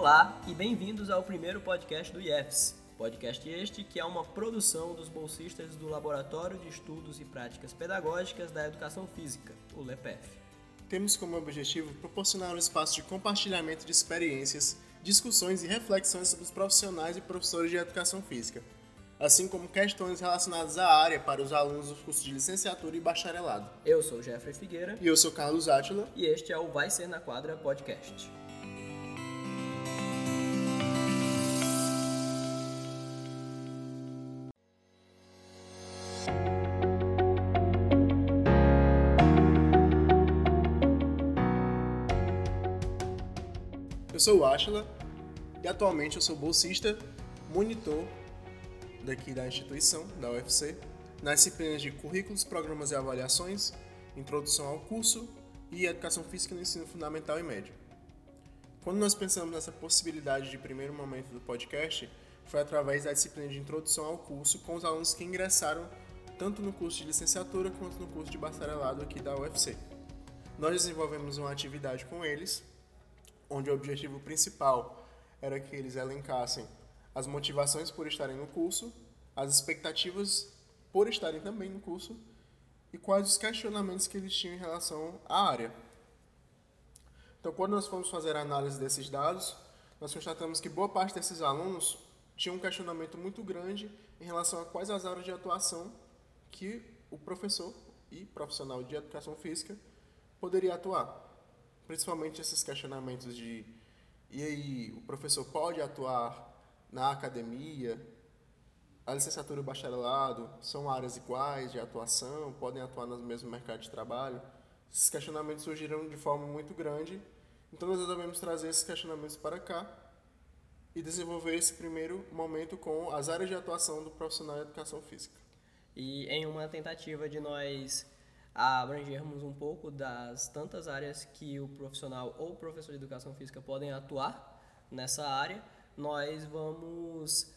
Olá e bem-vindos ao primeiro podcast do IEFS. Podcast este que é uma produção dos bolsistas do Laboratório de Estudos e Práticas Pedagógicas da Educação Física, o LEPEF. Temos como objetivo proporcionar um espaço de compartilhamento de experiências, discussões e reflexões sobre os profissionais e professores de educação física, assim como questões relacionadas à área para os alunos dos cursos de licenciatura e bacharelado. Eu sou Jeffrey Figueira E eu sou Carlos Átila. e este é o Vai Ser na Quadra Podcast. Eu sou o Átila e atualmente eu sou bolsista, monitor daqui da instituição, da UFC, nas disciplinas de currículos, programas e avaliações, introdução ao curso e educação física no ensino fundamental e médio. Quando nós pensamos nessa possibilidade de primeiro momento do podcast, foi através da disciplina de introdução ao curso com os alunos que ingressaram tanto no curso de licenciatura quanto no curso de bacharelado aqui da UFC. Nós desenvolvemos uma atividade com eles, onde o objetivo principal era que eles elencassem as motivações por estarem no curso, as expectativas por estarem também no curso e quais os questionamentos que eles tinham em relação à área. Então, quando nós fomos fazer a análise desses dados, nós constatamos que boa parte desses alunos tinha um questionamento muito grande em relação a quais as áreas de atuação que o professor e profissional de educação física poderia atuar. Principalmente esses questionamentos de e aí, o professor pode atuar na academia? A licenciatura e o bacharelado são áreas iguais de atuação? Podem atuar no mesmo mercado de trabalho? Esses questionamentos surgiram de forma muito grande, então nós resolvemos trazer esses questionamentos para cá e desenvolver esse primeiro momento com as áreas de atuação do profissional de educação física. E em uma tentativa de nós abrangermos um pouco das tantas áreas que o profissional ou professor de educação física podem atuar nessa área, nós vamos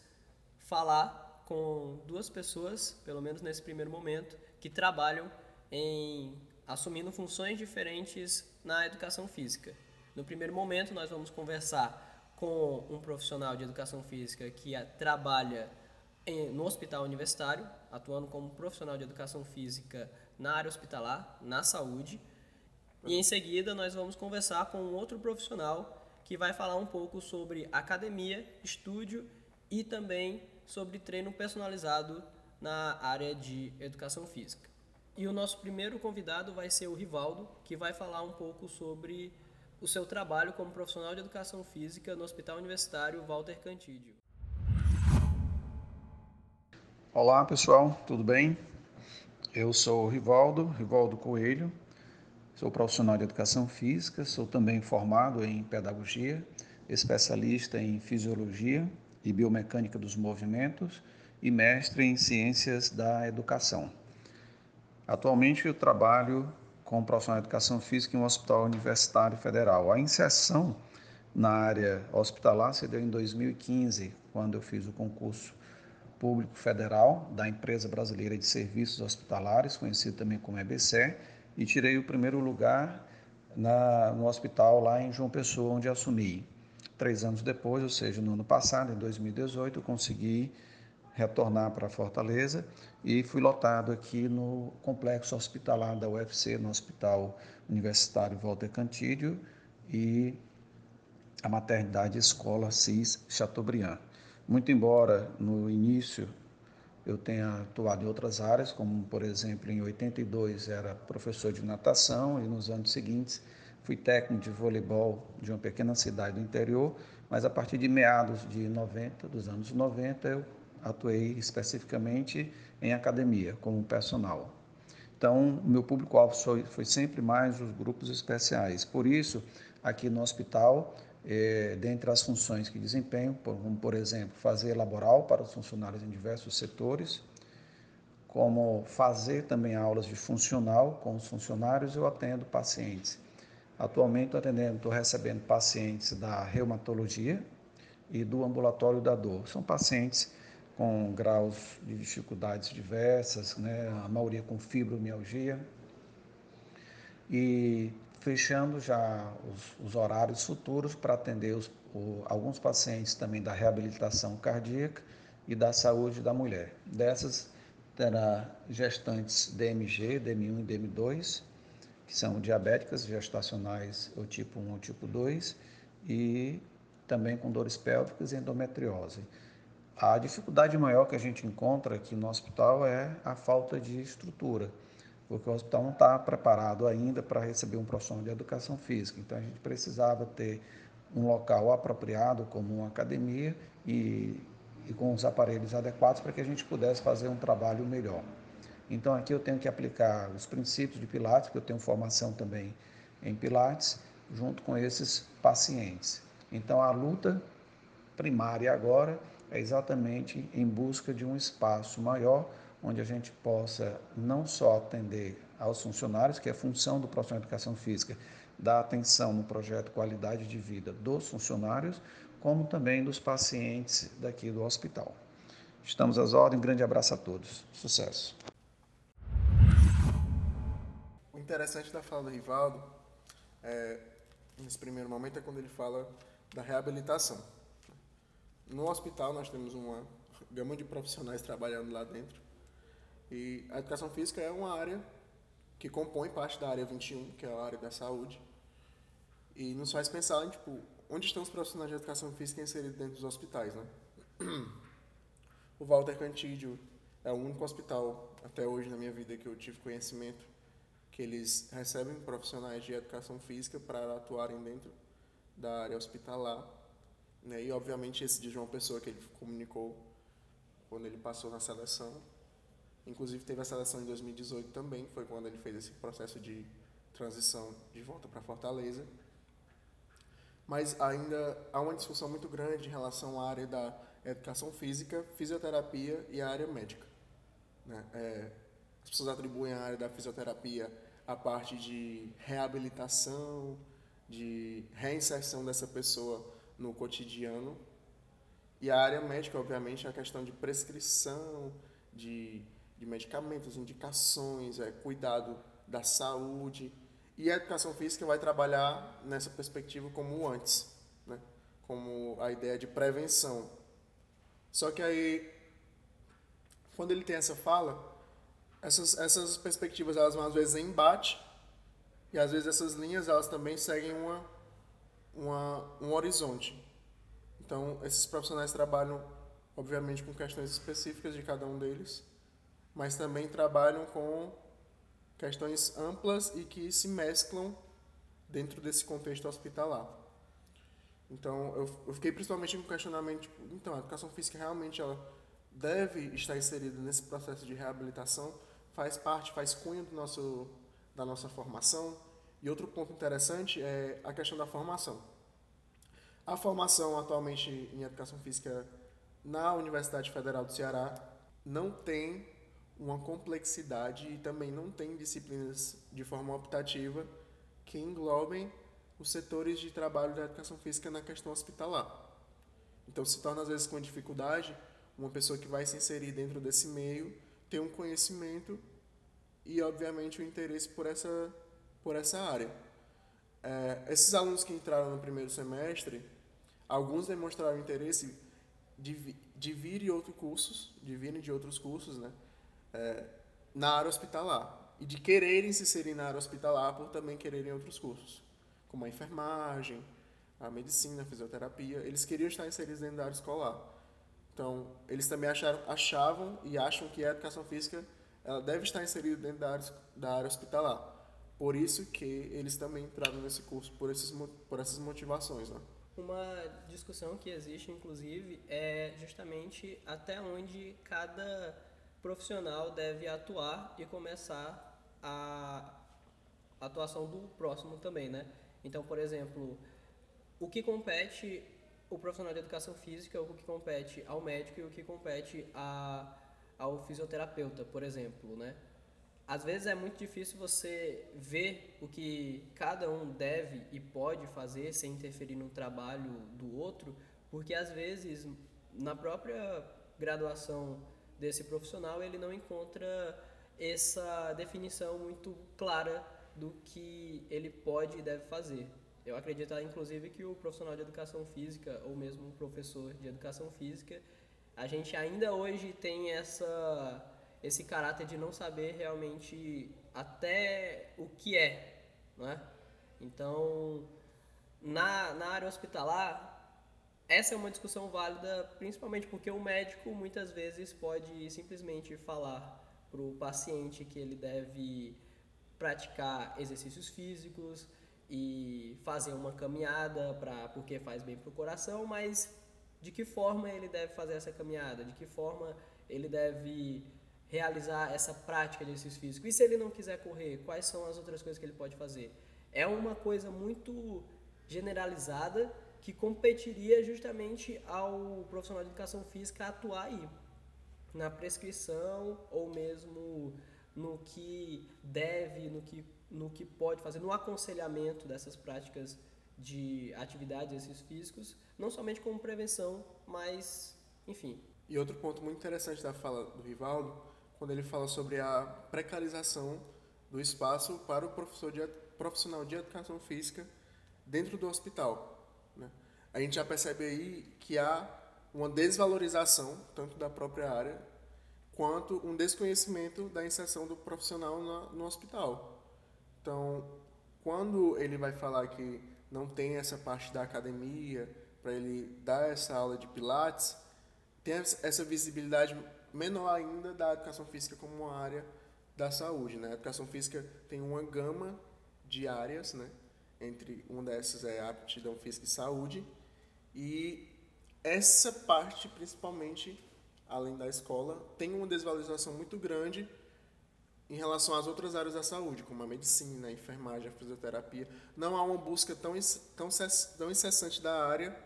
falar com duas pessoas, pelo menos nesse primeiro momento, que trabalham em assumindo funções diferentes na educação física. No primeiro momento, nós vamos conversar com um profissional de educação física que a- trabalha em- no hospital universitário, atuando como profissional de educação física na área hospitalar, na saúde. E em seguida, nós vamos conversar com um outro profissional que vai falar um pouco sobre academia, estúdio e também sobre treino personalizado na área de educação física. E o nosso primeiro convidado vai ser o Rivaldo, que vai falar um pouco sobre o seu trabalho como profissional de educação física no Hospital Universitário Walter Cantídio. Olá pessoal, tudo bem? Eu sou Rivaldo, Rivaldo Coelho, sou profissional de educação física, sou também formado em pedagogia, especialista em fisiologia e biomecânica dos movimentos e mestre em ciências da educação. Atualmente eu trabalho como profissional de educação física em um hospital universitário federal. A inserção na área hospitalar se deu em 2015, quando eu fiz o concurso Público Federal da Empresa Brasileira de Serviços Hospitalares, conhecido também como EBC, e tirei o primeiro lugar na, no hospital lá em João Pessoa, onde assumi. Três anos depois, ou seja, no ano passado, em 2018, eu consegui retornar para Fortaleza e fui lotado aqui no complexo hospitalar da UFC, no Hospital Universitário Walter Cantídio e a maternidade Escola CIS Chateaubriand. Muito embora no início eu tenha atuado em outras áreas, como por exemplo em 82 era professor de natação e nos anos seguintes fui técnico de voleibol de uma pequena cidade do interior, mas a partir de meados de 90, dos anos 90, eu atuei especificamente em academia como personal. Então, meu público-alvo foi sempre mais os grupos especiais. Por isso, aqui no hospital, eh, dentre as funções que desempenho, como por exemplo, fazer laboral para os funcionários em diversos setores, como fazer também aulas de funcional com os funcionários, eu atendo pacientes. Atualmente estou recebendo pacientes da reumatologia e do ambulatório da dor. São pacientes com graus de dificuldades diversas, né? a maioria com fibromialgia. E fechando já os, os horários futuros para atender os, o, alguns pacientes também da reabilitação cardíaca e da saúde da mulher. Dessas, terá gestantes DMG, DM1 e DM2, que são diabéticas gestacionais, o tipo 1 ou tipo 2, e também com dores pélvicas e endometriose. A dificuldade maior que a gente encontra aqui no hospital é a falta de estrutura, porque o hospital não está preparado ainda para receber um profissional de educação física. Então a gente precisava ter um local apropriado, como uma academia, e, e com os aparelhos adequados para que a gente pudesse fazer um trabalho melhor. Então aqui eu tenho que aplicar os princípios de Pilates, porque eu tenho formação também em Pilates, junto com esses pacientes. Então a luta primária agora é exatamente em busca de um espaço maior onde a gente possa não só atender aos funcionários, que é função do profissional de educação física, dar atenção no projeto qualidade de vida dos funcionários, como também dos pacientes daqui do hospital. Estamos às ordens, um grande abraço a todos. Sucesso. O interessante da fala do Rivaldo, é, nesse primeiro momento, é quando ele fala da reabilitação. No hospital nós temos uma gama de profissionais trabalhando lá dentro. E a educação física é uma área que compõe parte da área 21, que é a área da saúde. E nos faz pensar em, tipo, onde estão os profissionais de educação física inseridos dentro dos hospitais, né? O Walter Cantídio é o único hospital, até hoje na minha vida, que eu tive conhecimento que eles recebem profissionais de educação física para atuarem dentro da área hospitalar né? E, obviamente, esse de uma pessoa que ele comunicou quando ele passou na seleção. Inclusive, teve a seleção em 2018 também, foi quando ele fez esse processo de transição de volta para Fortaleza. Mas ainda há uma discussão muito grande em relação à área da educação física, fisioterapia e a área médica. Né? É, as pessoas atribuem a área da fisioterapia a parte de reabilitação, de reinserção dessa pessoa no cotidiano. E a área médica, obviamente, é a questão de prescrição de, de medicamentos, indicações, é, cuidado da saúde. E a educação física vai trabalhar nessa perspectiva como antes, né? como a ideia de prevenção. Só que aí, quando ele tem essa fala, essas, essas perspectivas elas vão às vezes em embate, e às vezes essas linhas elas também seguem uma uma, um horizonte. Então, esses profissionais trabalham, obviamente, com questões específicas de cada um deles, mas também trabalham com questões amplas e que se mesclam dentro desse contexto hospitalar. Então, eu, eu fiquei principalmente com o questionamento, tipo, então, a educação física realmente ela deve estar inserida nesse processo de reabilitação, faz parte, faz cunho do nosso, da nossa formação, e outro ponto interessante é a questão da formação. A formação atualmente em educação física na Universidade Federal do Ceará não tem uma complexidade e também não tem disciplinas de forma optativa que englobem os setores de trabalho da educação física na questão hospitalar. Então se torna às vezes com dificuldade uma pessoa que vai se inserir dentro desse meio ter um conhecimento e obviamente o interesse por essa por essa área. É, esses alunos que entraram no primeiro semestre, alguns demonstraram interesse de, de vir de outros cursos, de virem de outros cursos, né, é, na área hospitalar e de quererem se inserir na área hospitalar por também quererem outros cursos, como a enfermagem, a medicina, a fisioterapia. Eles queriam estar inseridos dentro da área escolar. Então, eles também acharam, achavam e acham que a educação física ela deve estar inserida dentro da área, da área hospitalar. Por isso que eles também entraram nesse curso, por, esses, por essas motivações. Né? Uma discussão que existe, inclusive, é justamente até onde cada profissional deve atuar e começar a atuação do próximo também, né? Então, por exemplo, o que compete o profissional de educação física, o que compete ao médico e o que compete a, ao fisioterapeuta, por exemplo, né? às vezes é muito difícil você ver o que cada um deve e pode fazer sem interferir no trabalho do outro, porque às vezes na própria graduação desse profissional ele não encontra essa definição muito clara do que ele pode e deve fazer. Eu acredito, inclusive, que o profissional de educação física, ou mesmo o professor de educação física, a gente ainda hoje tem essa, esse caráter de não saber realmente até o que é, não é? Então, na, na área hospitalar, essa é uma discussão válida principalmente porque o médico muitas vezes pode simplesmente falar para o paciente que ele deve praticar exercícios físicos e fazer uma caminhada para porque faz bem para o coração, mas de que forma ele deve fazer essa caminhada, de que forma ele deve realizar essa prática de exercício físico. E se ele não quiser correr, quais são as outras coisas que ele pode fazer? É uma coisa muito generalizada que competiria justamente ao profissional de educação física atuar aí na prescrição ou mesmo no que deve, no que, no que pode fazer, no aconselhamento dessas práticas de atividades, exercícios físicos, não somente como prevenção, mas, enfim. E outro ponto muito interessante da fala do Rivaldo, quando ele fala sobre a precarização do espaço para o professor de, profissional de educação física dentro do hospital a gente já percebe aí que há uma desvalorização, tanto da própria área, quanto um desconhecimento da inserção do profissional na, no hospital. Então, quando ele vai falar que não tem essa parte da academia, para ele dar essa aula de pilates, tem essa visibilidade menor ainda da educação física como uma área da saúde. Né? A educação física tem uma gama de áreas, né? Entre uma dessas é aptidão física e saúde, e essa parte, principalmente, além da escola, tem uma desvalorização muito grande em relação às outras áreas da saúde, como a medicina, a enfermagem, a fisioterapia. Não há uma busca tão, tão, tão incessante da área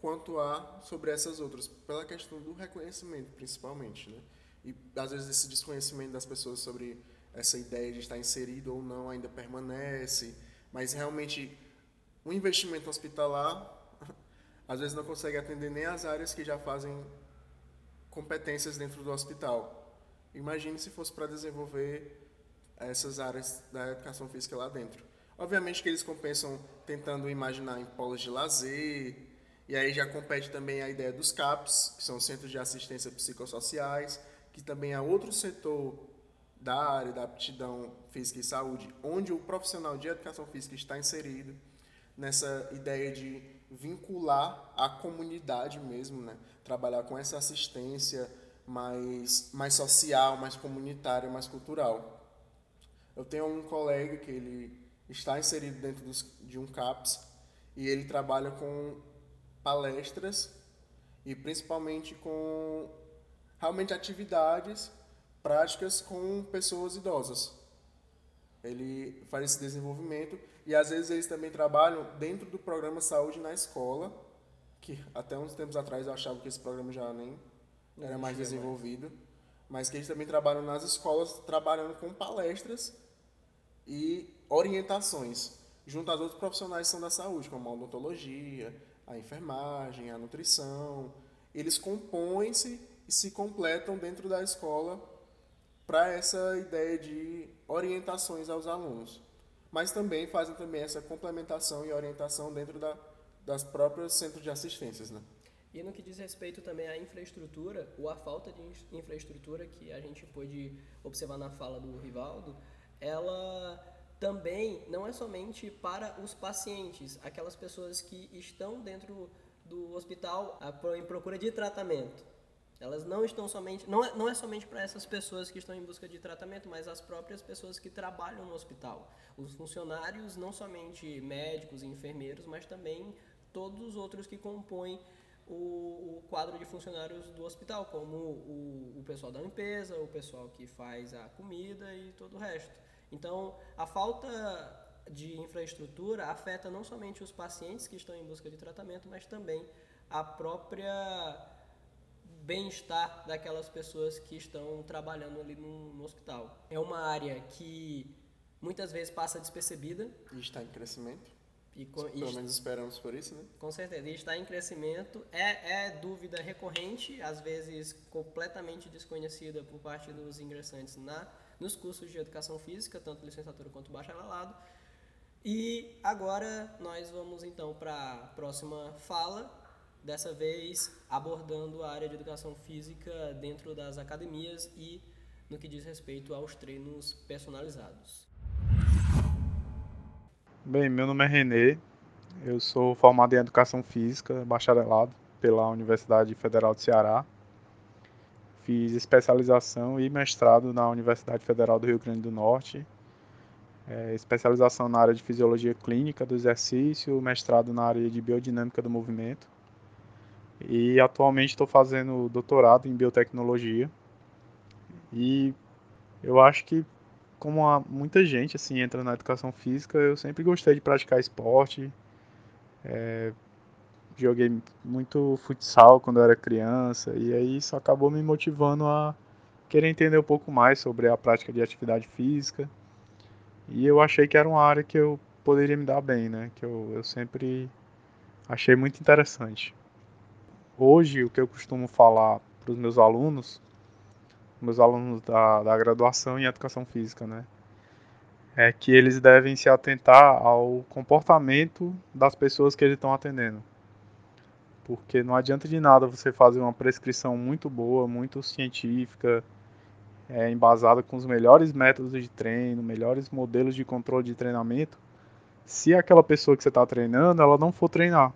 quanto há sobre essas outras, pela questão do reconhecimento, principalmente. Né? E, às vezes, esse desconhecimento das pessoas sobre essa ideia de estar inserido ou não ainda permanece, mas realmente o investimento hospitalar às vezes não consegue atender nem as áreas que já fazem competências dentro do hospital. Imagine se fosse para desenvolver essas áreas da educação física lá dentro. Obviamente que eles compensam tentando imaginar em polos de lazer, e aí já compete também a ideia dos CAPs, que são Centros de Assistência Psicossociais, que também é outro setor da área da aptidão física e saúde, onde o profissional de educação física está inserido nessa ideia de vincular a comunidade mesmo, né? Trabalhar com essa assistência mais, mais social, mais comunitária, mais cultural. Eu tenho um colega que ele está inserido dentro dos, de um CAPS e ele trabalha com palestras e principalmente com realmente atividades práticas com pessoas idosas. Ele faz esse desenvolvimento e às vezes eles também trabalham dentro do programa Saúde na Escola, que até uns tempos atrás eu achava que esse programa já nem era mais desenvolvido, mas que eles também trabalham nas escolas, trabalhando com palestras e orientações, junto às outros profissionais que são da saúde, como a odontologia, a enfermagem, a nutrição. Eles compõem-se e se completam dentro da escola para essa ideia de orientações aos alunos mas também fazem também essa complementação e orientação dentro da, das próprias centros de assistências, né? E no que diz respeito também à infraestrutura, ou à falta de infraestrutura que a gente pôde observar na fala do Rivaldo, ela também não é somente para os pacientes, aquelas pessoas que estão dentro do hospital em procura de tratamento. Elas não estão somente, não é, não é somente para essas pessoas que estão em busca de tratamento, mas as próprias pessoas que trabalham no hospital. Os funcionários, não somente médicos e enfermeiros, mas também todos os outros que compõem o, o quadro de funcionários do hospital, como o, o pessoal da limpeza, o pessoal que faz a comida e todo o resto. Então, a falta de infraestrutura afeta não somente os pacientes que estão em busca de tratamento, mas também a própria bem-estar daquelas pessoas que estão trabalhando ali no, no, hospital. É uma área que muitas vezes passa despercebida. E está em crescimento. E com, Pelo menos esperamos por isso, né? Com certeza. E está em crescimento. É, é dúvida recorrente, às vezes completamente desconhecida por parte dos ingressantes na, nos cursos de educação física, tanto licenciatura quanto bacharelado. E agora nós vamos então para a próxima fala, dessa vez abordando a área de educação física dentro das academias e no que diz respeito aos treinos personalizados. Bem, meu nome é Renê, eu sou formado em Educação Física, bacharelado pela Universidade Federal de Ceará. Fiz especialização e mestrado na Universidade Federal do Rio Grande do Norte. É, especialização na área de Fisiologia Clínica do Exercício, mestrado na área de Biodinâmica do Movimento. E atualmente estou fazendo doutorado em Biotecnologia. E eu acho que como muita gente assim entra na educação física, eu sempre gostei de praticar esporte, é, joguei muito futsal quando eu era criança e aí isso acabou me motivando a querer entender um pouco mais sobre a prática de atividade física. E eu achei que era uma área que eu poderia me dar bem, né? Que eu, eu sempre achei muito interessante. Hoje, o que eu costumo falar para os meus alunos, meus alunos da, da graduação em educação física, né? é que eles devem se atentar ao comportamento das pessoas que eles estão atendendo. Porque não adianta de nada você fazer uma prescrição muito boa, muito científica, é, embasada com os melhores métodos de treino, melhores modelos de controle de treinamento, se aquela pessoa que você está treinando, ela não for treinar.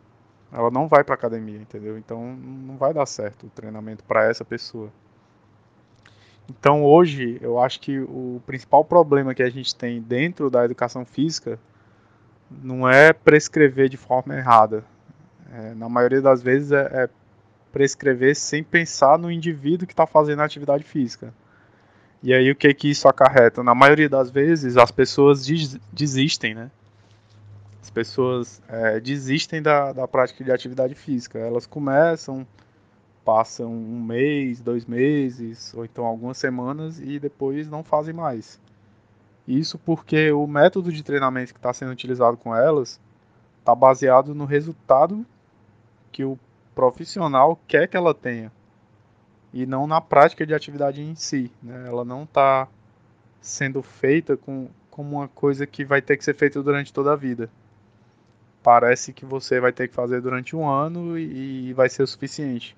Ela não vai para academia, entendeu? Então não vai dar certo o treinamento para essa pessoa. Então hoje eu acho que o principal problema que a gente tem dentro da educação física não é prescrever de forma errada. É, na maioria das vezes é, é, prescrever sem pensar no indivíduo que está fazendo a atividade física. E aí o que que isso acarreta? Na maioria das vezes as pessoas des desistem, né? As pessoas é, desistem da, da prática de atividade física. Elas começam, passam um mês, dois meses, ou então algumas semanas e depois não fazem mais. Isso porque o método de treinamento que está sendo utilizado com elas está baseado no resultado que o profissional quer que ela tenha e não na prática de atividade em si. Né? Ela não está sendo feita com, como uma coisa que vai ter que ser feita durante toda a vida. Parece que você vai ter que fazer durante um ano e, e vai ser o suficiente.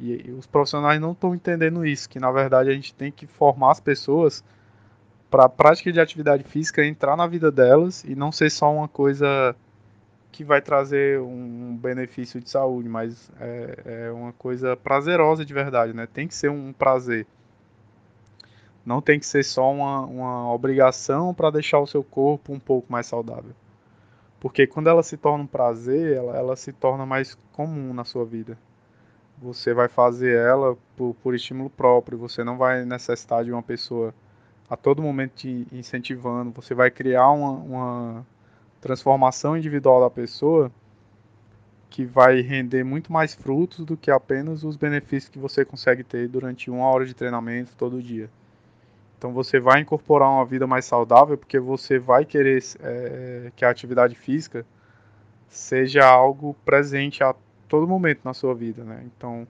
E, os profissionais não estão entendendo isso, que na verdade a gente tem que formar as pessoas para a prática de atividade física entrar na vida delas e não ser só uma coisa que vai trazer um benefício de saúde, mas é, é uma coisa prazerosa de verdade, né? Tem que ser um prazer. Não tem que ser só uma, uma obrigação para deixar o seu corpo um pouco mais saudável. Porque quando ela se torna um prazer, ela, ela se torna mais comum na sua vida você vai fazer ela por, por estímulo próprio, você não vai necessitar de uma pessoa a todo momento te incentivando, você vai criar uma, uma transformação individual da pessoa que vai render muito mais frutos do que apenas os benefícios que você consegue ter durante uma hora de treinamento todo dia. Então você vai incorporar uma vida mais saudável porque você vai querer é, que a atividade física seja algo presente a todo momento na sua vida, né? Então,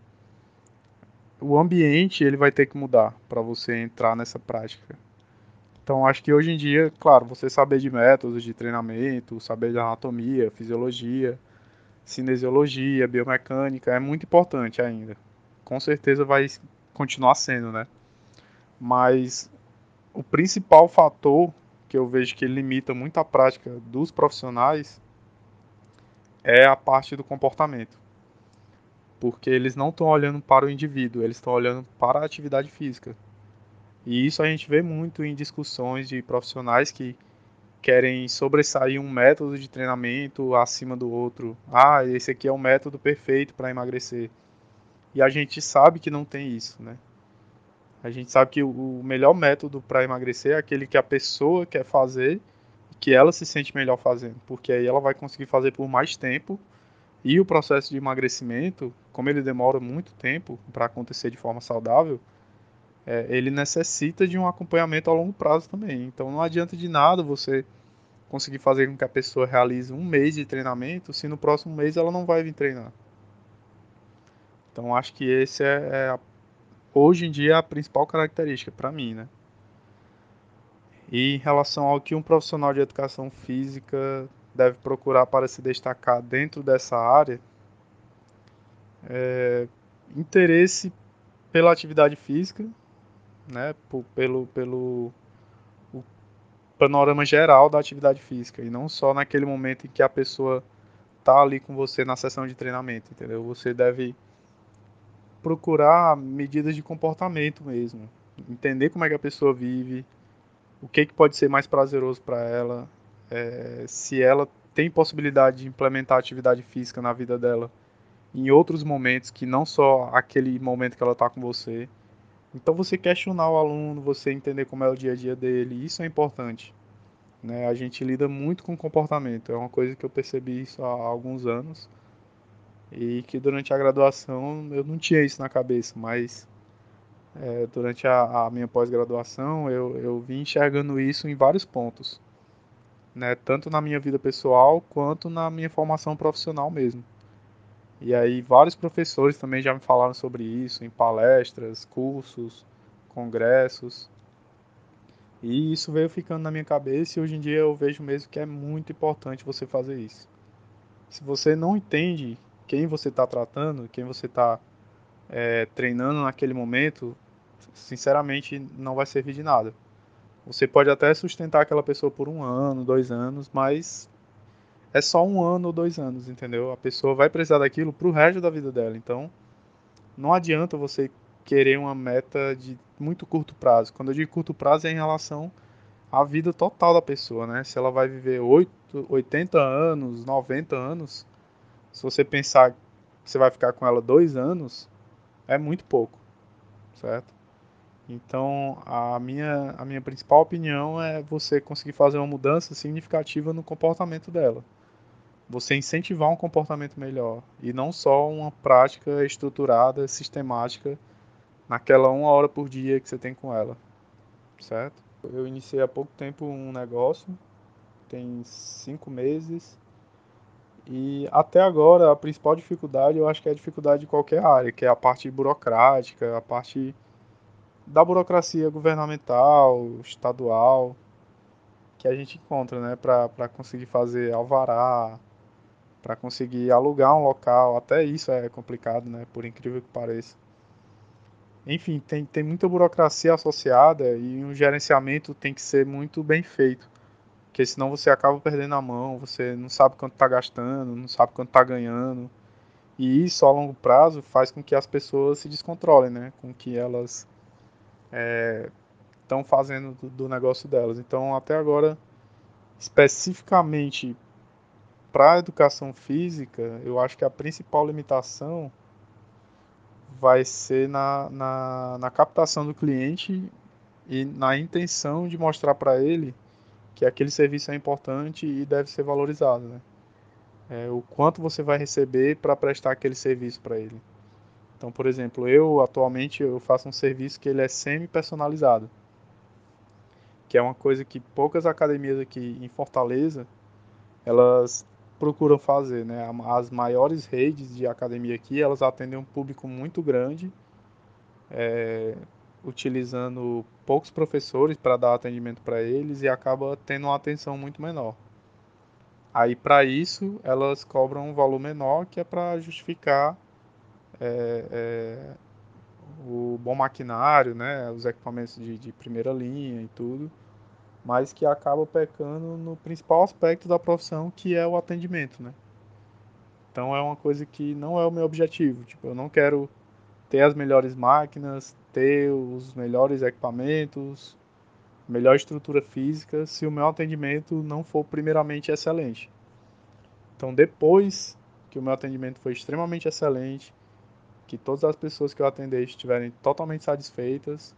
o ambiente ele vai ter que mudar para você entrar nessa prática. Então, acho que hoje em dia, claro, você saber de métodos de treinamento, saber de anatomia, fisiologia, cinesiologia, biomecânica é muito importante ainda. Com certeza vai continuar sendo, né? Mas o principal fator que eu vejo que limita muito a prática dos profissionais é a parte do comportamento porque eles não estão olhando para o indivíduo, eles estão olhando para a atividade física. E isso a gente vê muito em discussões de profissionais que querem sobressair um método de treinamento acima do outro. Ah, esse aqui é o método perfeito para emagrecer. E a gente sabe que não tem isso, né? A gente sabe que o melhor método para emagrecer é aquele que a pessoa quer fazer e que ela se sente melhor fazendo, porque aí ela vai conseguir fazer por mais tempo e o processo de emagrecimento, como ele demora muito tempo para acontecer de forma saudável, é, ele necessita de um acompanhamento a longo prazo também. Então não adianta de nada você conseguir fazer com que a pessoa realize um mês de treinamento se no próximo mês ela não vai vir treinar. Então acho que esse é, é hoje em dia a principal característica para mim, né? E em relação ao que um profissional de educação física deve procurar para se destacar dentro dessa área, é, interesse pela atividade física, né, pelo, pelo o panorama geral da atividade física e não só naquele momento em que a pessoa está ali com você na sessão de treinamento, entendeu? Você deve procurar medidas de comportamento mesmo, entender como é que a pessoa vive, o que, que pode ser mais prazeroso para ela, é, se ela tem possibilidade de implementar atividade física na vida dela em outros momentos que não só aquele momento que ela está com você. Então você questionar o aluno, você entender como é o dia a dia dele, isso é importante. Né? A gente lida muito com comportamento, é uma coisa que eu percebi isso há alguns anos e que durante a graduação eu não tinha isso na cabeça, mas é, durante a, a minha pós-graduação eu, eu vim enxergando isso em vários pontos, né? tanto na minha vida pessoal quanto na minha formação profissional mesmo. E aí vários professores também já me falaram sobre isso em palestras, cursos, congressos. E isso veio ficando na minha cabeça e hoje em dia eu vejo mesmo que é muito importante você fazer isso. Se você não entende quem você está tratando, quem você está é, treinando naquele momento, sinceramente não vai servir de nada. Você pode até sustentar aquela pessoa por um ano, dois anos, mas é só um ano ou dois anos, entendeu? A pessoa vai precisar daquilo pro resto da vida dela. Então, não adianta você querer uma meta de muito curto prazo. Quando eu digo curto prazo é em relação à vida total da pessoa, né? Se ela vai viver 8, 80 anos, 90 anos, se você pensar que você vai ficar com ela dois anos, é muito pouco, certo? Então, a minha, a minha principal opinião é você conseguir fazer uma mudança significativa no comportamento dela. Você incentivar um comportamento melhor e não só uma prática estruturada, sistemática, naquela uma hora por dia que você tem com ela, certo? Eu iniciei há pouco tempo um negócio, tem cinco meses, e até agora a principal dificuldade eu acho que é a dificuldade de qualquer área, que é a parte burocrática, a parte da burocracia governamental, estadual, que a gente encontra, né, para conseguir fazer alvará, para conseguir alugar um local, até isso é complicado, né, por incrível que pareça. Enfim, tem, tem muita burocracia associada e um gerenciamento tem que ser muito bem feito porque senão você acaba perdendo a mão, você não sabe quanto está gastando, não sabe quanto está ganhando. E isso a longo prazo faz com que as pessoas se descontrolem, né? Com que elas estão é, fazendo do, do, negócio delas. Então, até agora, especificamente para a educação física, eu acho que a principal limitação vai ser na, na, na captação do cliente e na intenção de mostrar para ele que aquele serviço é importante e deve ser valorizado, né? É, o quanto você vai receber para prestar aquele serviço para ele. Então, por exemplo, eu atualmente eu faço um serviço que ele é semi-personalizado, que é uma coisa que poucas academias aqui em Fortaleza elas procuram fazer, né? As maiores redes de academia aqui elas atendem um público muito grande, é, utilizando poucos professores para dar atendimento para eles e acaba tendo uma atenção muito menor. Aí, para isso, elas cobram um valor menor que é para justificar é, é, o bom maquinário, né, os equipamentos de, de primeira linha e tudo, mas que acaba pecando no principal aspecto da profissão, que é o atendimento, né? Então é uma coisa que não é o meu objetivo. Tipo, eu não quero ter as melhores máquinas, ter os melhores equipamentos, melhor estrutura física, se o meu atendimento não for primeiramente excelente. Então, depois que o meu atendimento foi extremamente excelente, que todas as pessoas que eu atender estiverem totalmente satisfeitas,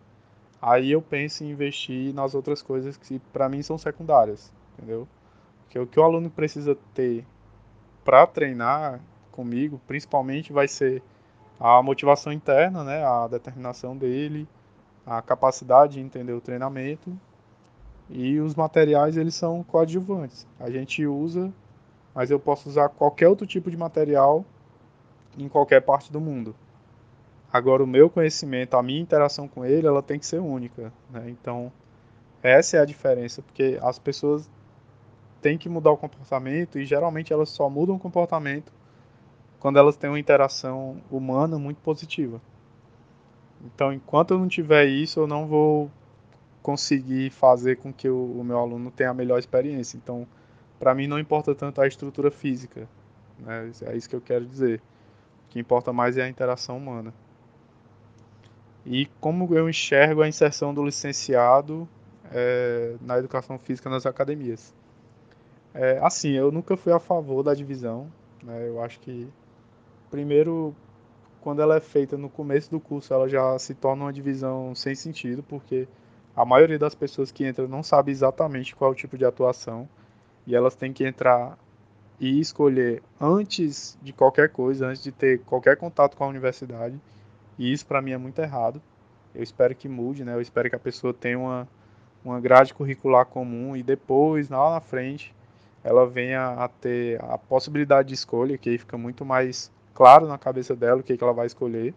aí eu penso em investir nas outras coisas que para mim são secundárias, entendeu? Porque o que o aluno precisa ter para treinar comigo, principalmente vai ser a motivação interna, né, a determinação dele, a capacidade de entender o treinamento e os materiais eles são coadjuvantes. A gente usa, mas eu posso usar qualquer outro tipo de material em qualquer parte do mundo. Agora o meu conhecimento, a minha interação com ele, ela tem que ser única, né? Então Essa é a diferença, porque as pessoas têm que mudar o comportamento e geralmente elas só mudam o comportamento quando elas têm uma interação humana muito positiva. Então, enquanto eu não tiver isso, eu não vou conseguir fazer com que o, o meu aluno tenha a melhor experiência. Então, para mim não importa tanto a estrutura física, né? É isso que eu quero dizer. O que importa mais é a interação humana. E como eu enxergo a inserção do licenciado é, na educação física nas academias. É, assim, eu nunca fui a favor da divisão. Né? Eu acho que, primeiro, quando ela é feita no começo do curso, ela já se torna uma divisão sem sentido, porque a maioria das pessoas que entram não sabe exatamente qual é o tipo de atuação e elas têm que entrar e escolher antes de qualquer coisa, antes de ter qualquer contato com a universidade. E isso para mim é muito errado. Eu espero que mude, né? Eu espero que a pessoa tenha uma, uma grade curricular comum e depois, lá na frente, ela venha a ter a possibilidade de escolha, que aí fica muito mais claro na cabeça dela o que, que ela vai escolher.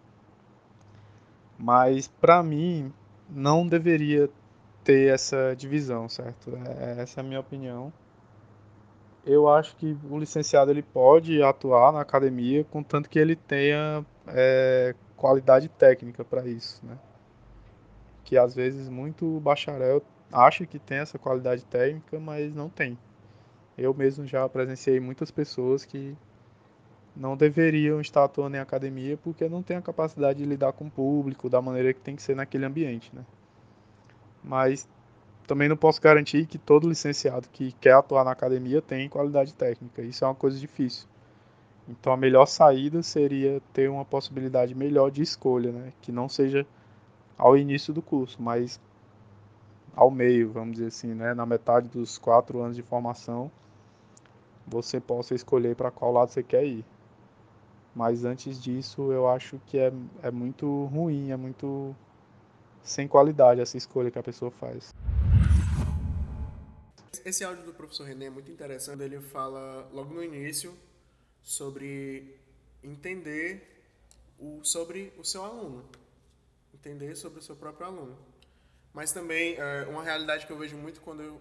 Mas para mim não deveria ter essa divisão, certo? É, essa é a minha opinião eu acho que o licenciado ele pode atuar na academia, contanto que ele tenha é, qualidade técnica para isso, né? Que às vezes muito bacharel acha que tem essa qualidade técnica, mas não tem. Eu mesmo já presenciei muitas pessoas que não deveriam estar atuando em academia porque não tem a capacidade de lidar com o público da maneira que tem que ser naquele ambiente, né? Mas também não posso garantir que todo licenciado que quer atuar na academia tem qualidade técnica. Isso é uma coisa difícil. Então a melhor saída seria ter uma possibilidade melhor de escolha, né? Que não seja ao início do curso, mas ao meio, vamos dizer assim, né? Na metade dos quatro anos de formação, você possa escolher para qual lado você quer ir. Mas antes disso, eu acho que é, é muito ruim, é muito sem qualidade essa escolha que a pessoa faz. Esse áudio do professor René é muito interessante. Ele fala logo no início sobre entender o, sobre o seu aluno, entender sobre o seu próprio aluno. Mas também é, uma realidade que eu vejo muito quando eu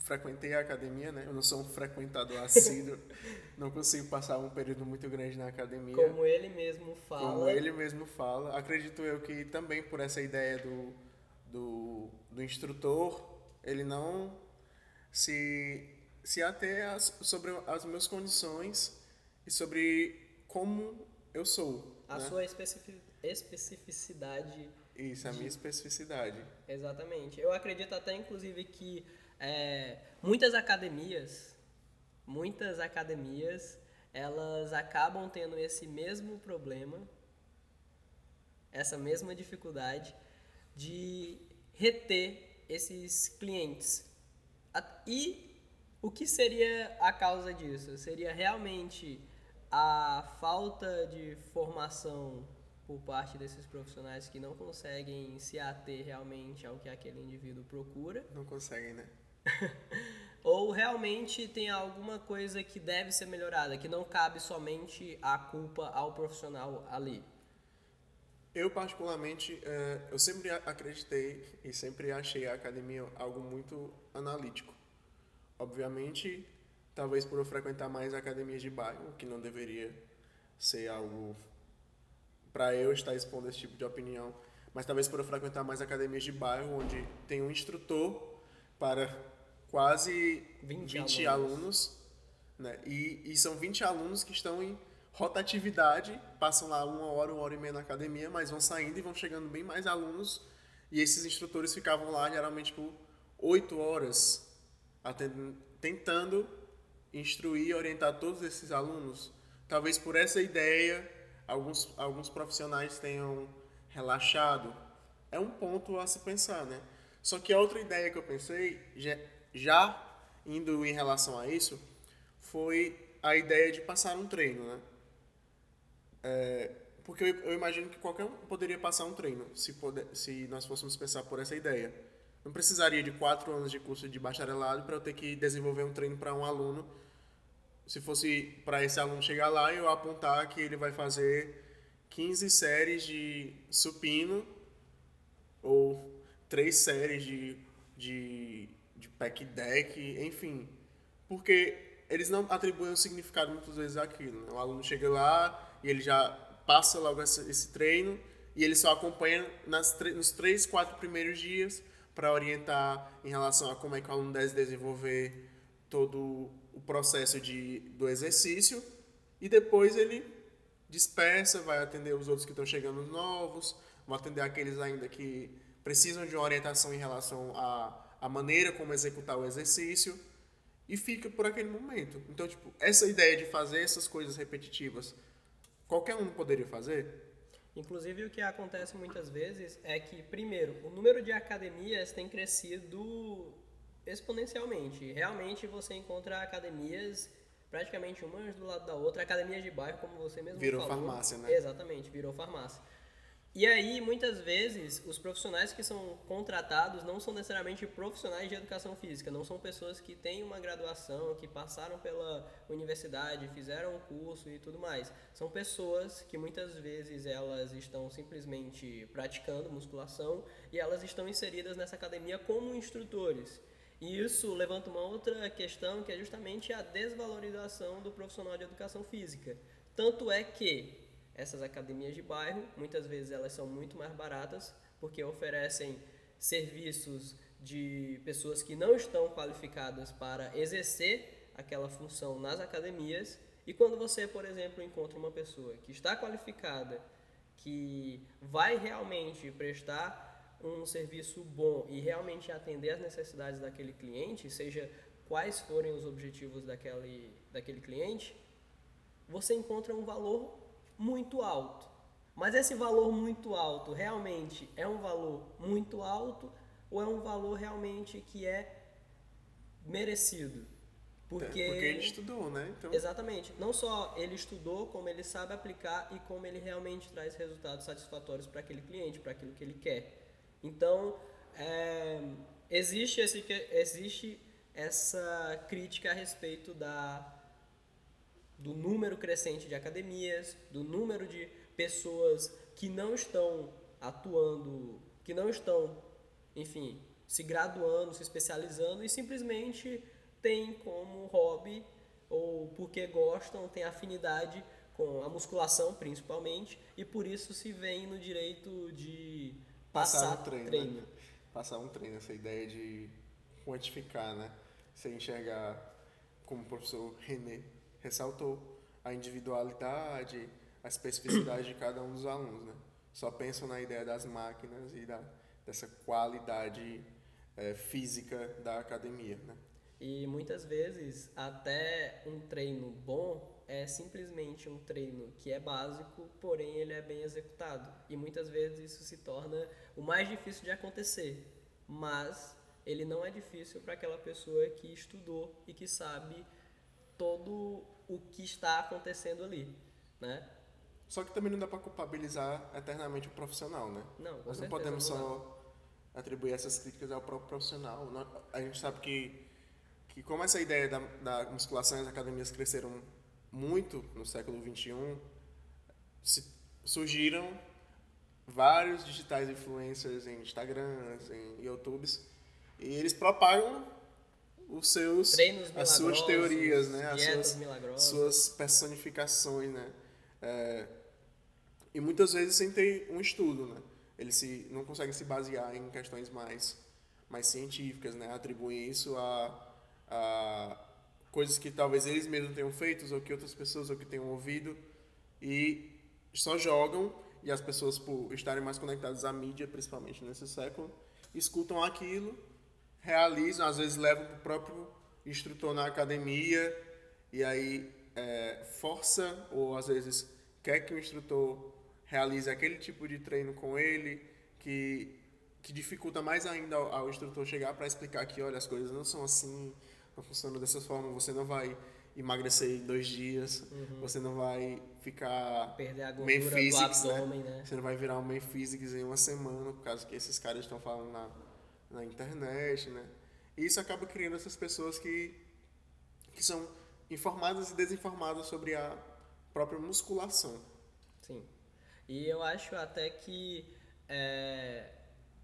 frequentei a academia, né? Eu não sou um frequentador assíduo, não consigo passar um período muito grande na academia. Como ele mesmo fala. Como ele mesmo fala. Acredito eu que também por essa ideia do, do, do instrutor, ele não se, se ater as, sobre as minhas condições e sobre como eu sou. A né? sua especific, especificidade. Isso, a de... minha especificidade. Exatamente. Eu acredito até, inclusive, que é, muitas academias, muitas academias, elas acabam tendo esse mesmo problema, essa mesma dificuldade de reter esses clientes e o que seria a causa disso? Seria realmente a falta de formação por parte desses profissionais que não conseguem se ater realmente ao que aquele indivíduo procura. Não conseguem, né? Ou realmente tem alguma coisa que deve ser melhorada, que não cabe somente a culpa ao profissional ali. Eu, particularmente, é, eu sempre acreditei e sempre achei a academia algo muito analítico. Obviamente, talvez por eu frequentar mais academias de bairro, que não deveria ser algo para eu estar expondo esse tipo de opinião, mas talvez por eu frequentar mais academias de bairro, onde tem um instrutor para quase 20, 20 alunos, alunos né? E, e são 20 alunos que estão em rotatividade, passam lá uma hora, uma hora e meia na academia, mas vão saindo e vão chegando bem mais alunos. E esses instrutores ficavam lá geralmente por oito horas, tentando instruir e orientar todos esses alunos. Talvez por essa ideia, alguns, alguns profissionais tenham relaxado. É um ponto a se pensar, né? Só que a outra ideia que eu pensei, já, indo em relação a isso, foi a ideia de passar um treino, né? É, porque eu, eu, imagino que qualquer um poderia passar um treino, se, poder, se nós fôssemos pensar por essa ideia. Não precisaria de quatro anos de curso de bacharelado para eu ter que desenvolver um treino para um aluno. Se fosse para esse aluno chegar lá e eu apontar que ele vai fazer 15 séries de supino ou três séries de de, de pack deck, enfim. Porque eles não atribuem um significado muitas vezes àquilo. Né? O aluno chega lá e ele já passa logo esse, esse treino e ele só acompanha nas, nos três, quatro primeiros dias para orientar em relação a como é que o aluno deve desenvolver todo o processo de, do exercício e depois ele dispersa, vai atender os outros que estão chegando novos, vai atender aqueles ainda que precisam de uma orientação em relação à, à maneira como executar o exercício e fica por aquele momento. Então, tipo, essa ideia de fazer essas coisas repetitivas, qualquer um poderia fazer? Inclusive, o que acontece muitas vezes é que, primeiro, o número de academias tem crescido exponencialmente. Realmente, você encontra academias praticamente umas do lado da outra, academias de bairro, como você mesmo virou falou. Virou farmácia, né? Exatamente, virou farmácia. E aí, muitas vezes, os profissionais que são contratados não são necessariamente profissionais de educação física, não são pessoas que têm uma graduação, que passaram pela universidade, fizeram um curso e tudo mais. São pessoas que muitas vezes elas estão simplesmente praticando musculação e elas estão inseridas nessa academia como instrutores. E isso levanta uma outra questão que é justamente a desvalorização do profissional de educação física. Tanto é que essas academias de bairro, muitas vezes elas são muito mais baratas, porque oferecem serviços de pessoas que não estão qualificadas para exercer aquela função nas academias. E quando você, por exemplo, encontra uma pessoa que está qualificada, que vai realmente prestar um serviço bom e realmente atender as necessidades daquele cliente, seja quais forem os objetivos daquele, daquele cliente, você encontra um valor muito alto. Mas esse valor muito alto realmente é um valor muito alto ou é um valor realmente que é merecido? Porque, é, porque ele estudou, né? Então... Exatamente. Não só ele estudou, como ele sabe aplicar e como ele realmente traz resultados satisfatórios para aquele cliente, para aquilo que ele quer. Então, é, existe, esse, existe essa crítica a respeito da do número crescente de academias, do número de pessoas que não estão atuando, que não estão, enfim, se graduando, se especializando e simplesmente têm como hobby ou porque gostam, têm afinidade com a musculação principalmente e por isso se vem no direito de passar, passar um treino. treino. Né? Passar um treino, essa ideia de quantificar, né? Você enxergar como o professor René ressaltou a individualidade, a especificidade de cada um dos alunos, né? Só pensam na ideia das máquinas e da, dessa qualidade é, física da academia, né? E muitas vezes até um treino bom é simplesmente um treino que é básico, porém ele é bem executado. E muitas vezes isso se torna o mais difícil de acontecer, mas ele não é difícil para aquela pessoa que estudou e que sabe todo o que está acontecendo ali, né? Só que também não dá para culpabilizar eternamente o profissional, né? Não, Nós não podemos só atribuir essas críticas ao próprio profissional. A gente sabe que, que como essa ideia da, da musculação e as academias cresceram muito no século XXI, surgiram vários digitais influencers em Instagrams, em YouTubes, e eles propagam os seus as suas teorias, né? As suas, suas personificações, né? É, e muitas vezes sem ter um estudo, né? Eles se, não conseguem se basear em questões mais, mais científicas, né? Atribuem isso a, a coisas que talvez eles mesmos tenham feito ou que outras pessoas ou que tenham ouvido e só jogam e as pessoas por estarem mais conectadas à mídia, principalmente nesse século, escutam aquilo realizam, às vezes levam para o próprio instrutor na academia e aí é, força ou às vezes quer que o instrutor realize aquele tipo de treino com ele que que dificulta mais ainda ao, ao instrutor chegar para explicar que olha as coisas não são assim não funcionam dessa forma você não vai emagrecer em dois dias uhum. você não vai ficar perder a gordura physics, do né? abdômen, né? né? você não vai virar um main physics em uma semana por causa que esses caras estão falando na na internet, né? E isso acaba criando essas pessoas que, que são informadas e desinformadas sobre a própria musculação. Sim. E eu acho até que é,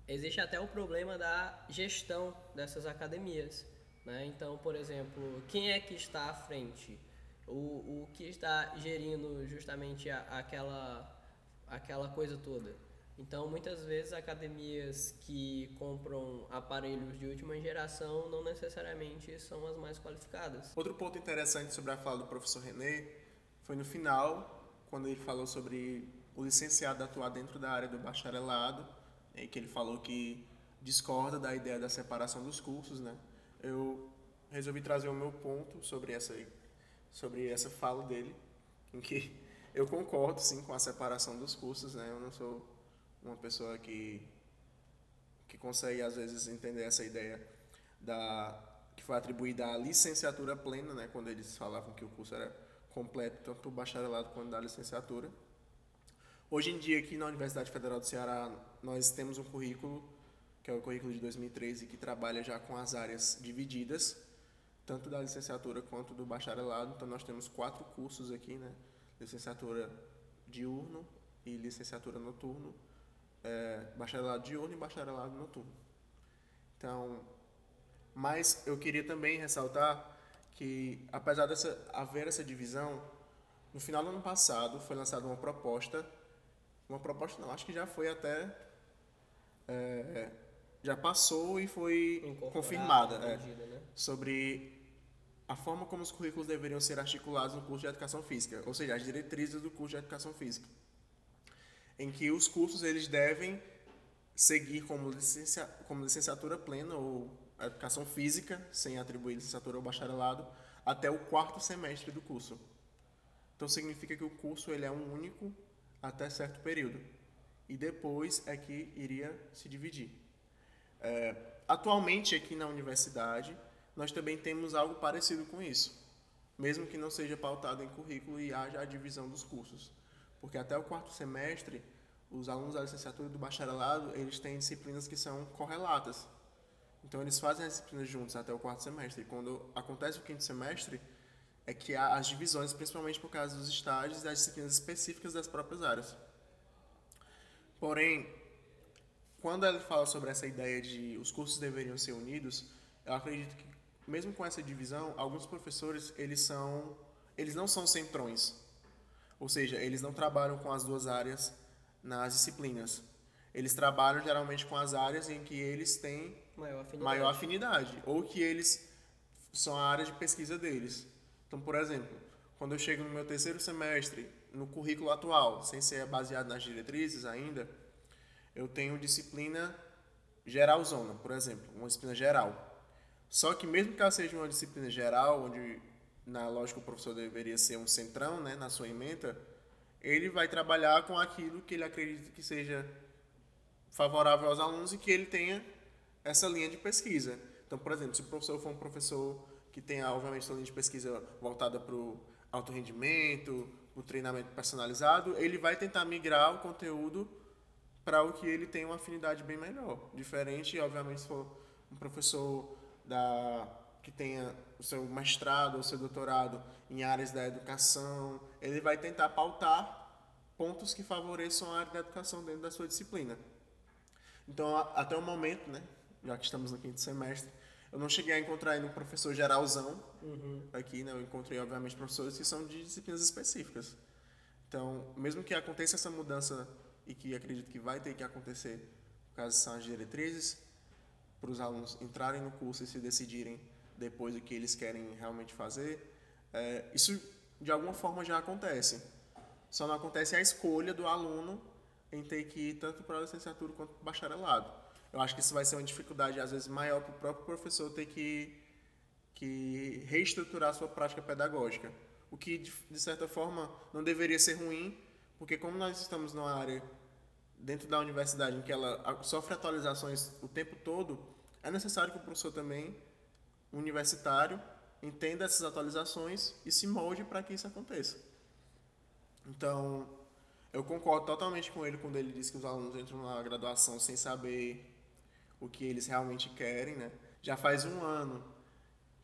existe até o problema da gestão dessas academias. Né? Então, por exemplo, quem é que está à frente? O, o que está gerindo justamente a, aquela, aquela coisa toda? Então, muitas vezes, academias que compram aparelhos de última geração não necessariamente são as mais qualificadas. Outro ponto interessante sobre a fala do professor René foi no final, quando ele falou sobre o licenciado atuar dentro da área do bacharelado, e que ele falou que discorda da ideia da separação dos cursos, né? Eu resolvi trazer o meu ponto sobre essa sobre essa fala dele, em que eu concordo sim com a separação dos cursos, né? Eu não sou uma pessoa que que consegue às vezes entender essa ideia da que foi atribuída à licenciatura plena, né, quando eles falavam que o curso era completo tanto o bacharelado quanto da licenciatura. Hoje em dia aqui na Universidade Federal do Ceará nós temos um currículo que é o currículo de 2013 que trabalha já com as áreas divididas, tanto da licenciatura quanto do bacharelado. Então nós temos quatro cursos aqui, né? Licenciatura diurno e licenciatura noturno é, bacharelado diurno e bacharelado noturno. Então, mas eu queria também ressaltar que, apesar dessa haver essa divisão, no final do ano passado foi lançada uma proposta, uma proposta não, acho que já foi até é, já passou e foi confirmada é, medida, né? sobre a forma como os currículos deveriam ser articulados no curso de educação física, ou seja, as diretrizes do curso de educação física em que os cursos eles devem seguir como, licencia, como licenciatura plena ou educação física, sem atribuir licenciatura ou bacharelado, até o quarto semestre do curso. Então significa que o curso ele é um único até certo período e depois é que iria se dividir. É, atualmente aqui na universidade nós também temos algo parecido com isso, mesmo que não seja pautado em currículo e haja a divisão dos cursos porque até o quarto semestre, os alunos da licenciatura e do bacharelado, eles têm disciplinas que são correlatas. Então, eles fazem as disciplinas juntos até o quarto semestre. E quando acontece o quinto semestre, é que há as divisões, principalmente por causa dos estágios e das disciplinas específicas das próprias áreas. Porém, quando ele fala sobre essa ideia de os cursos deveriam ser unidos, eu acredito que mesmo com essa divisão, alguns professores eles são eles não são centrões. Ou seja, eles não trabalham com as duas áreas nas disciplinas. Eles trabalham geralmente com as áreas em que eles têm maior afinidade, maior afinidade ou que eles são a área de pesquisa deles. Então, por exemplo, quando eu chego no meu terceiro semestre, no currículo atual, sem ser baseado nas diretrizes ainda, eu tenho disciplina geralzona, por exemplo, uma disciplina geral. Só que mesmo que ela seja uma disciplina geral, onde na lógica o professor deveria ser um centrão, né, na sua ementa, ele vai trabalhar com aquilo que ele acredita que seja favorável aos alunos e que ele tenha essa linha de pesquisa. Então, por exemplo, se o professor for um professor que tenha, obviamente, essa linha de pesquisa voltada para o alto rendimento, o treinamento personalizado, ele vai tentar migrar o conteúdo para o que ele tem uma afinidade bem melhor. Diferente, obviamente, se for um professor da que tenha o seu mestrado ou seu doutorado em áreas da educação, ele vai tentar pautar pontos que favoreçam a área da educação dentro da sua disciplina. Então, até o momento, né, já que estamos no quinto semestre, eu não cheguei a encontrar ainda um professor geralzão uhum. aqui, né? Eu encontrei, obviamente, professores que são de disciplinas específicas. Então, mesmo que aconteça essa mudança e que acredito que vai ter que acontecer, por causa são as diretrizes, para os alunos entrarem no curso e se decidirem depois do que eles querem realmente fazer, é, isso de alguma forma já acontece. Só não acontece a escolha do aluno em ter que ir tanto para a licenciatura quanto para o bacharelado. Eu acho que isso vai ser uma dificuldade, às vezes, maior para o próprio professor ter que, que reestruturar a sua prática pedagógica. O que, de certa forma, não deveria ser ruim, porque como nós estamos numa área dentro da universidade em que ela sofre atualizações o tempo todo, é necessário que o professor também universitário entenda essas atualizações e se molde para que isso aconteça. Então, eu concordo totalmente com ele quando ele diz que os alunos entram na graduação sem saber o que eles realmente querem, né? Já faz um ano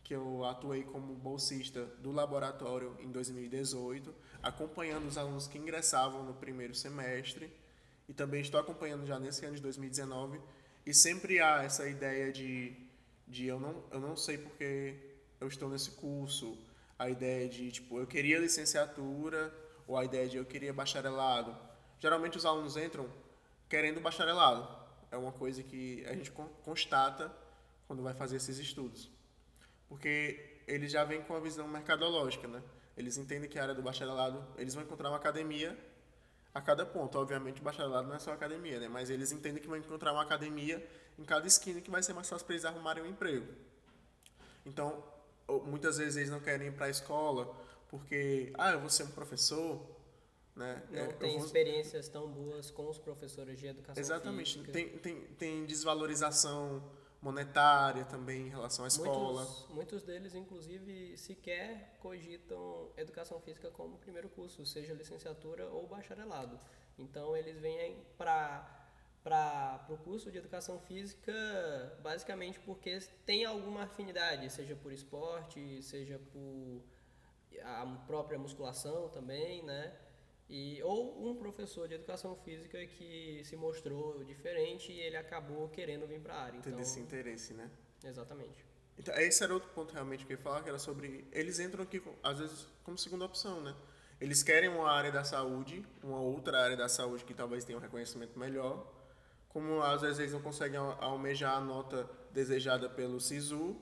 que eu atuei como bolsista do laboratório em 2018, acompanhando os alunos que ingressavam no primeiro semestre e também estou acompanhando já nesse ano de 2019 E sempre há essa ideia de, de eu, não, eu não sei porque eu estou nesse curso, a ideia de, tipo, eu queria licenciatura, ou a ideia de eu queria bacharelado. Geralmente os alunos entram querendo bacharelado. É uma coisa que a gente constata quando vai fazer esses estudos. Porque eles já vêm com a visão mercadológica, né? Eles entendem que a área do bacharelado, eles vão encontrar uma academia a cada ponto. Obviamente, o bacharelado não é só academia, né? Mas eles entendem que vão encontrar uma academia em cada esquina que vai ser mais fácil para eles arrumarem um emprego. Então, muitas vezes eles não querem ir para a escola porque, ah, eu vou ser um professor, né? Não é, tem vou... experiências tão boas com os professores de educação Exatamente. física. Tem, tem, tem desvalorização monetária também em relação à escola. Muitos, muitos deles, inclusive, sequer cogitam educação física como primeiro curso, seja licenciatura ou bacharelado. Então, eles vêm para para o curso de educação física basicamente porque tem alguma afinidade, seja por esporte, seja por a própria musculação também, né? E, ou um professor de educação física que se mostrou diferente e ele acabou querendo vir para a área. Então, esse interesse, né? Exatamente. Então, esse era outro ponto realmente que eu ia falar, que era sobre. Eles entram aqui, às vezes, como segunda opção, né? Eles querem uma área da saúde, uma outra área da saúde que talvez tenha um reconhecimento melhor. Como às vezes eles não conseguem almejar a nota desejada pelo SISU,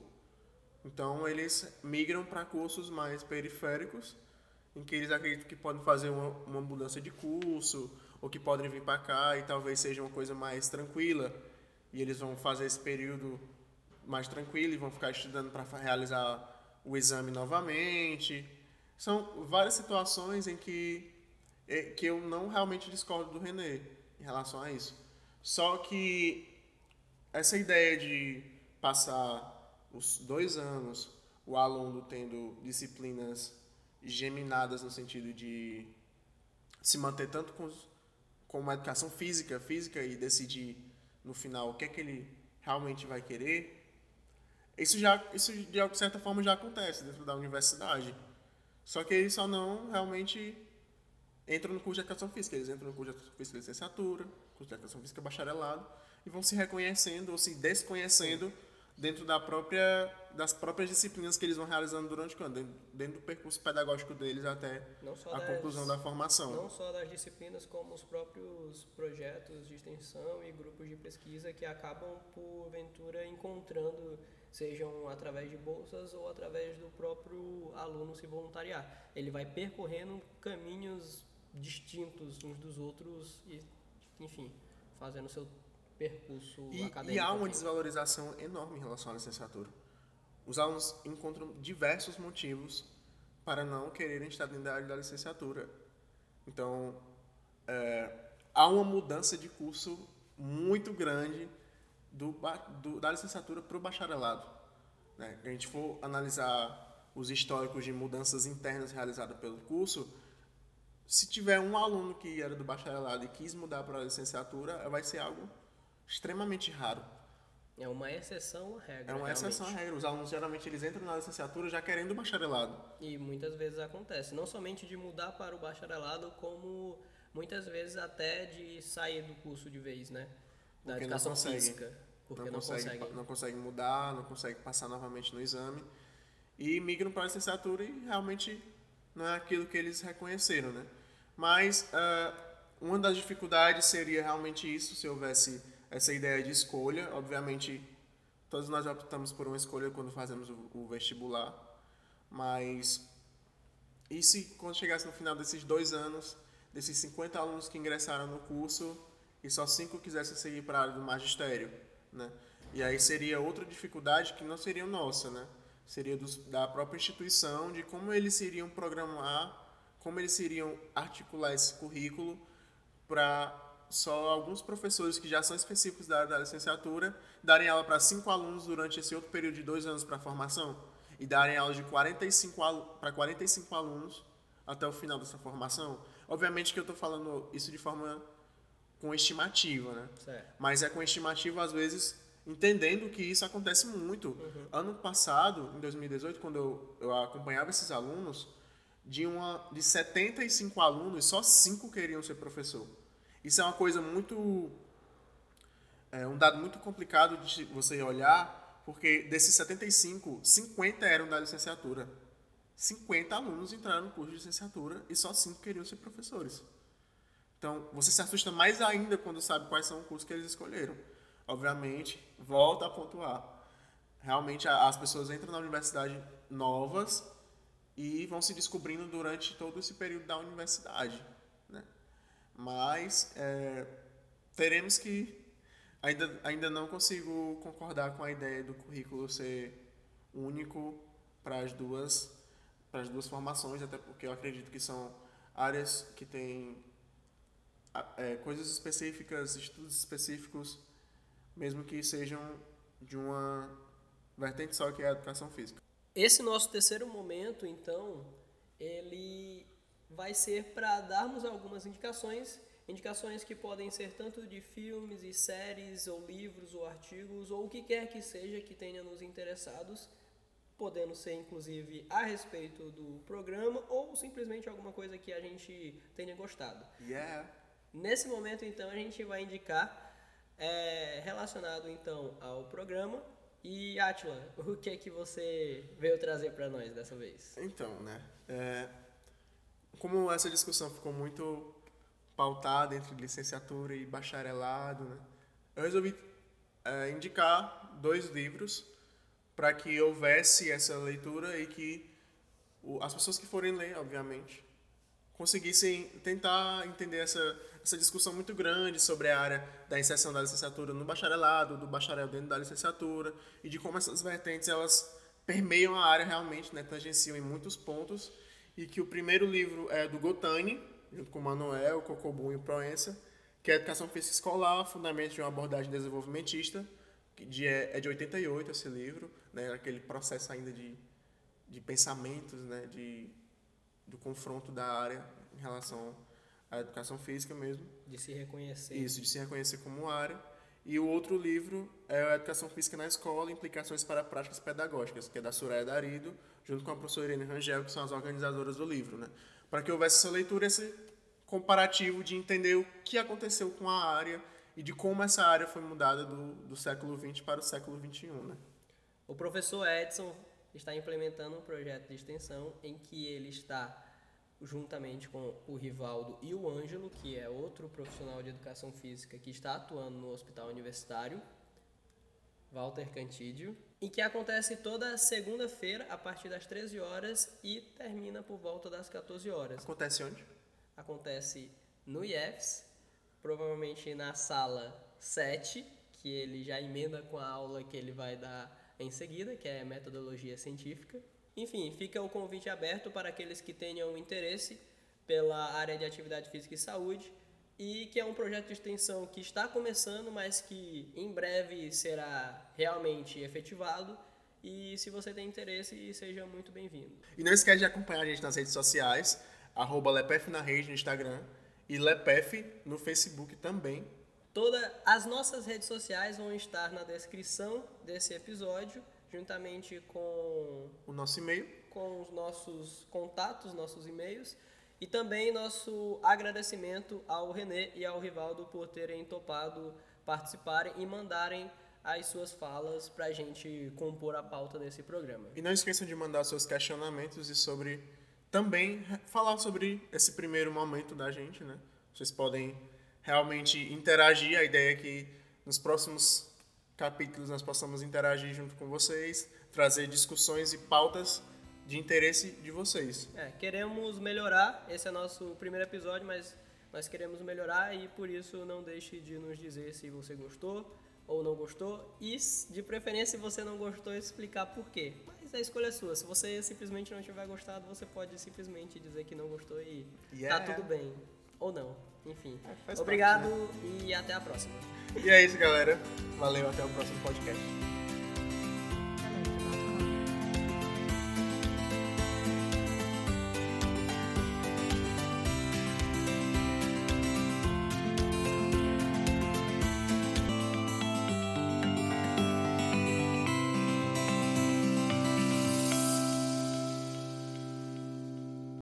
então eles migram para cursos mais periféricos em que eles acreditam que podem fazer uma, uma mudança de curso, ou que podem vir para cá e talvez seja uma coisa mais tranquila. E eles vão fazer esse período mais tranquilo e vão ficar estudando para realizar o exame novamente. São várias situações em que, é, que eu não realmente discordo do René em relação a isso. Só que essa ideia de passar os dois anos o aluno tendo disciplinas geminadas no sentido de se manter tanto com, com uma educação física, física e decidir no final o que é que ele realmente vai querer, isso já isso de certa forma já acontece dentro da universidade. Só que eles só não realmente entram no curso de educação física, eles entram no curso de educação física licenciatura, curso de educação física bacharelado e vão se reconhecendo ou se desconhecendo dentro da própria, das próprias disciplinas que eles vão realizando durante o ano, dentro, dentro do percurso pedagógico deles até a das, conclusão da formação. Não só das disciplinas, como os próprios projetos de extensão e grupos de pesquisa que acabam, porventura, encontrando, sejam através de bolsas ou através do próprio aluno se voluntariar. Ele vai percorrendo caminhos distintos uns dos outros e, enfim, fazendo seu percurso e, acadêmico. E há uma desvalorização enorme em relação à licenciatura. Os alunos encontram diversos motivos para não quererem estar dentro da área da licenciatura. Então, é, há uma mudança de curso muito grande do, do da licenciatura para o bacharelado. Né? Se a gente for analisar os históricos de mudanças internas realizadas pelo curso, se tiver um aluno que era do bacharelado e quis mudar para a licenciatura, vai ser algo extremamente raro. É uma exceção à regra. É uma realmente. exceção à regra. Os alunos geralmente eles entram na licenciatura já querendo o bacharelado. E muitas vezes acontece, não somente de mudar para o bacharelado, como muitas vezes até de sair do curso de vez, né? Da porque educação não física. Porque não, não consegue, consegue. Não consegue mudar, não consegue passar novamente no exame. E migram para a licenciatura e realmente não é aquilo que eles reconheceram, né? Mas uh, uma das dificuldades seria realmente isso, se houvesse essa ideia de escolha. Obviamente, todos nós optamos por uma escolha quando fazemos o, vestibular, mas e se quando chegasse no final desses dois anos, desses 50 alunos que ingressaram no curso, e só cinco quisessem seguir para a área do magistério, né? E aí seria outra dificuldade que não seria nossa, né? Seria dos, da própria instituição, de como eles iriam programar, como eles iriam articular esse currículo para só alguns professores que já são específicos da, da licenciatura darem aula para cinco alunos durante esse outro período de dois anos para formação e darem aula de 45 para 45 alunos até o final dessa formação. Obviamente que eu estou falando isso de forma com estimativa, né? Certo. Mas é com estimativa às vezes entendendo que isso acontece muito. Uhum. Ano passado, em 2018, quando eu, eu acompanhava esses alunos, de uma de 75 alunos, só cinco queriam ser professor. Isso é uma coisa muito é um dado muito complicado de você olhar, porque desses 75, 50 eram da licenciatura. 50 alunos entraram no curso de licenciatura e só 5 queriam ser professores. Então, você se assusta mais ainda quando sabe quais são os cursos que eles escolheram. Obviamente, volta a pontuar. Realmente, as pessoas entram na universidade novas e vão se descobrindo durante todo esse período da universidade. Mas, é, teremos que. Ainda, ainda não consigo concordar com a ideia do currículo ser único para as duas para as duas formações, até porque eu acredito que são áreas que têm é, coisas específicas, estudos específicos, mesmo que sejam de uma vertente só que é a educação física. Esse nosso terceiro momento, então, ele vai ser para darmos algumas indicações, indicações que podem ser tanto de filmes e séries, ou livros, ou artigos, ou o que quer que seja que tenha nos interessados podendo ser inclusive a respeito do programa ou simplesmente alguma coisa que a gente tenha gostado. Yeah. Nesse momento, então, a gente vai indicar é, relacionado então ao programa. E Atila, o que é que você veio trazer para nós dessa vez? Então, né? É, como essa discussão ficou muito pautada entre licenciatura e bacharelado, né? Eu resolvi é, indicar dois livros para que houvesse essa leitura e que as pessoas que forem ler, obviamente, conseguissem tentar entender essa, essa discussão muito grande sobre a área da inserção da licenciatura no bacharelado, do bacharel dentro da licenciatura, e de como essas vertentes elas permeiam a área realmente, né, tangenciam em muitos pontos, e que o primeiro livro é do Gotani, junto com Manuel, Cocobun e Proença, que é Educação Física Escolar, Fundamentos de uma Abordagem Desenvolvimentista, de, é de 88 esse livro, né, aquele processo ainda de, de pensamentos, né, de, do confronto da área em relação à educação física mesmo. De se reconhecer. Isso, de se reconhecer como área. E o outro livro é a Educação Física na Escola, Implicações para Práticas Pedagógicas, que é da Soraya Darido, junto com a professora Irene Rangel, que são as organizadoras do livro. Né? Para que houvesse essa leitura, esse comparativo de entender o que aconteceu com a área e de como essa área foi mudada do, do século XX para o século XXI. Né? O professor Edson está implementando um projeto de extensão em que ele está juntamente com o Rivaldo e o Ângelo, que é outro profissional de educação física que está atuando no hospital universitário, Walter Cantídio, e que acontece toda segunda-feira a partir das 13 horas e termina por volta das 14 horas. Acontece onde? Acontece no IEFS, provavelmente na sala 7, que ele já emenda com a aula que ele vai dar em seguida, que é metodologia científica. Enfim, fica o convite aberto para aqueles que tenham interesse pela área de atividade física e saúde e que é um projeto de extensão que está começando, mas que em breve será realmente efetivado. E se você tem interesse, seja muito bem-vindo. E não esquece de acompanhar a gente nas redes sociais, arroba Lepef na rede no Instagram e Lepef no Facebook também. Todas as nossas redes sociais vão estar na descrição desse episódio, juntamente com o nosso e-mail, com os nossos contatos, nossos e-mails, e também nosso agradecimento ao Renê e ao Rivaldo por terem topado participarem e mandarem as suas falas para a gente compor a pauta desse programa. E não esqueçam de mandar seus questionamentos e sobre também falar sobre esse primeiro momento da gente, né? Vocês podem realmente interagir. A ideia é que nos próximos capítulos nós possamos interagir junto com vocês, trazer discussões e pautas de interesse de vocês. É, queremos melhorar, esse é nosso primeiro episódio, mas nós queremos melhorar e por isso não deixe de nos dizer se você gostou ou não gostou e de preferência se você não gostou explicar por quê. Mas a escolha é sua. Se você simplesmente não tiver gostado, você pode simplesmente dizer que não gostou e yeah. tá tudo bem ou não. Enfim. É, Obrigado parte, né? e até a próxima. E é isso, galera. Valeu, até o próximo podcast.